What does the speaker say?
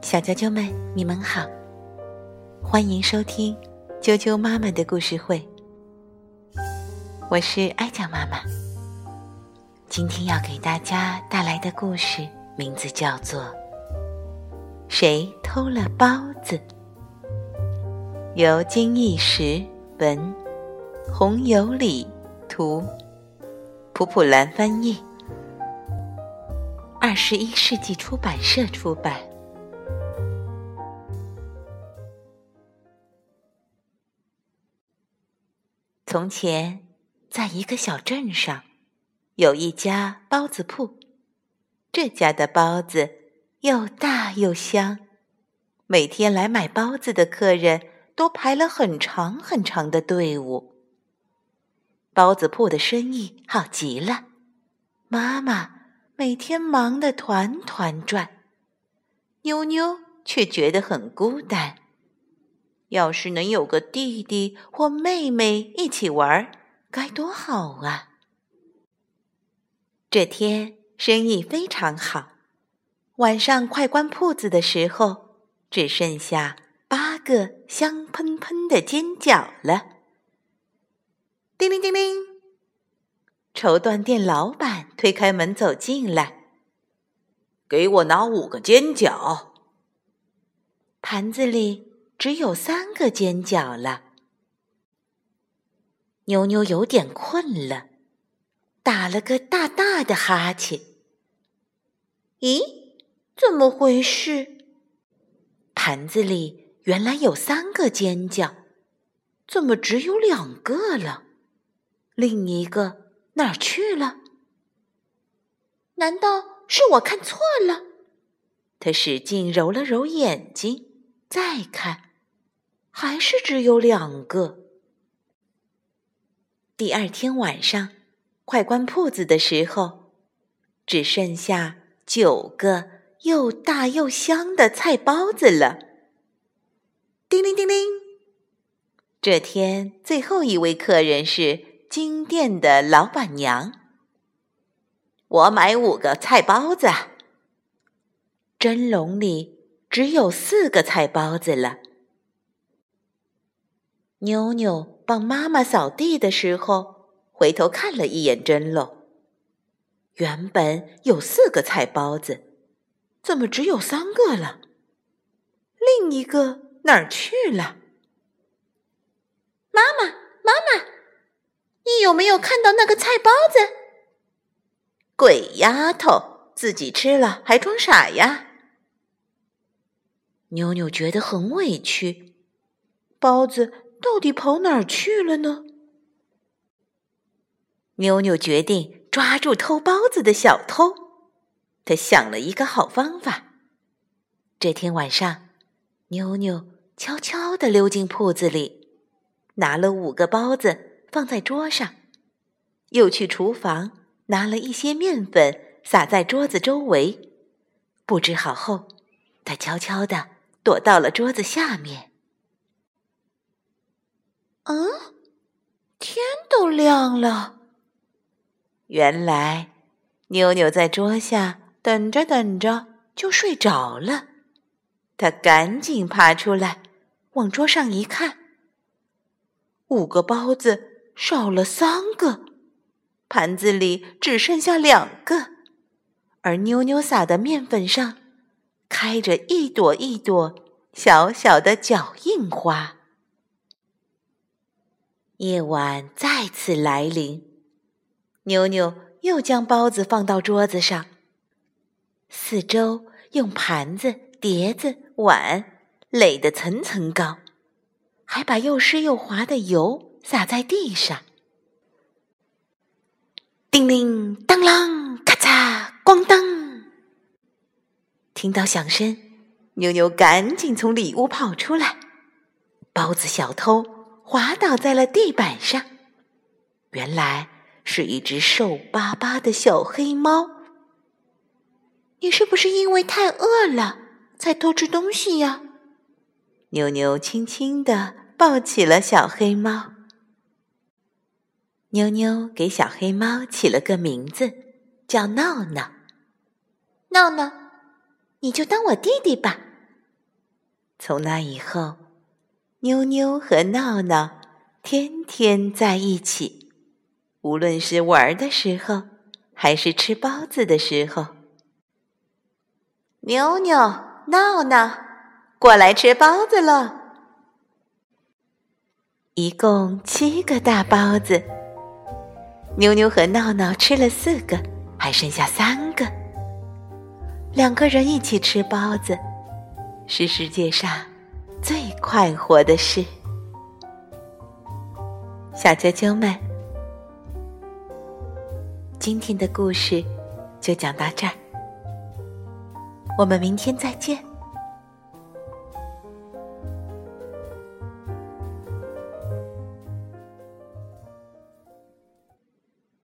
小啾啾们，你们好，欢迎收听啾啾妈妈的故事会。我是艾酱妈妈，今天要给大家带来的故事名字叫做《谁偷了包子》，由金义石文，红有里图，普普兰翻译。二十一世纪出版社出版。从前，在一个小镇上，有一家包子铺。这家的包子又大又香，每天来买包子的客人都排了很长很长的队伍。包子铺的生意好极了，妈妈。每天忙得团团转，妞妞却觉得很孤单。要是能有个弟弟或妹妹一起玩，该多好啊！这天生意非常好，晚上快关铺子的时候，只剩下八个香喷喷的煎饺了。叮铃叮铃。绸缎店老板推开门走进来，给我拿五个煎饺。盘子里只有三个煎饺了。妞妞有点困了，打了个大大的哈欠。咦，怎么回事？盘子里原来有三个煎饺，怎么只有两个了？另一个？哪儿去了？难道是我看错了？他使劲揉了揉眼睛，再看，还是只有两个。第二天晚上，快关铺子的时候，只剩下九个又大又香的菜包子了。叮铃叮铃，这天最后一位客人是。金店的老板娘，我买五个菜包子。蒸笼里只有四个菜包子了。妞妞帮妈妈扫地的时候，回头看了一眼蒸笼，原本有四个菜包子，怎么只有三个了？另一个哪儿去了？妈妈，妈妈！你有没有看到那个菜包子？鬼丫头，自己吃了还装傻呀！妞妞觉得很委屈，包子到底跑哪儿去了呢？妞妞决定抓住偷包子的小偷。她想了一个好方法。这天晚上，妞妞悄悄地溜进铺子里，拿了五个包子。放在桌上，又去厨房拿了一些面粉，撒在桌子周围。布置好后，他悄悄地躲到了桌子下面。嗯，天都亮了。原来，妞妞在桌下等着等着就睡着了。他赶紧爬出来，往桌上一看，五个包子。少了三个，盘子里只剩下两个，而妞妞撒的面粉上开着一朵一朵小小的脚印花。夜晚再次来临，妞妞又将包子放到桌子上，四周用盘子、碟子、碗垒得层层高，还把又湿又滑的油。洒在地上，叮铃当啷，咔嚓咣当。听到响声，妞妞赶紧从里屋跑出来。包子小偷滑倒在了地板上，原来是一只瘦巴巴的小黑猫。你是不是因为太饿了才偷吃东西呀？妞妞轻轻地抱起了小黑猫。妞妞给小黑猫起了个名字，叫闹闹。闹闹，你就当我弟弟吧。从那以后，妞妞和闹闹天天在一起，无论是玩的时候，还是吃包子的时候。妞妞、闹闹，过来吃包子喽！一共七个大包子，妞妞和闹闹吃了四个，还剩下三个。两个人一起吃包子，是世界上最快活的事。小啾啾们，今天的故事就讲到这儿，我们明天再见。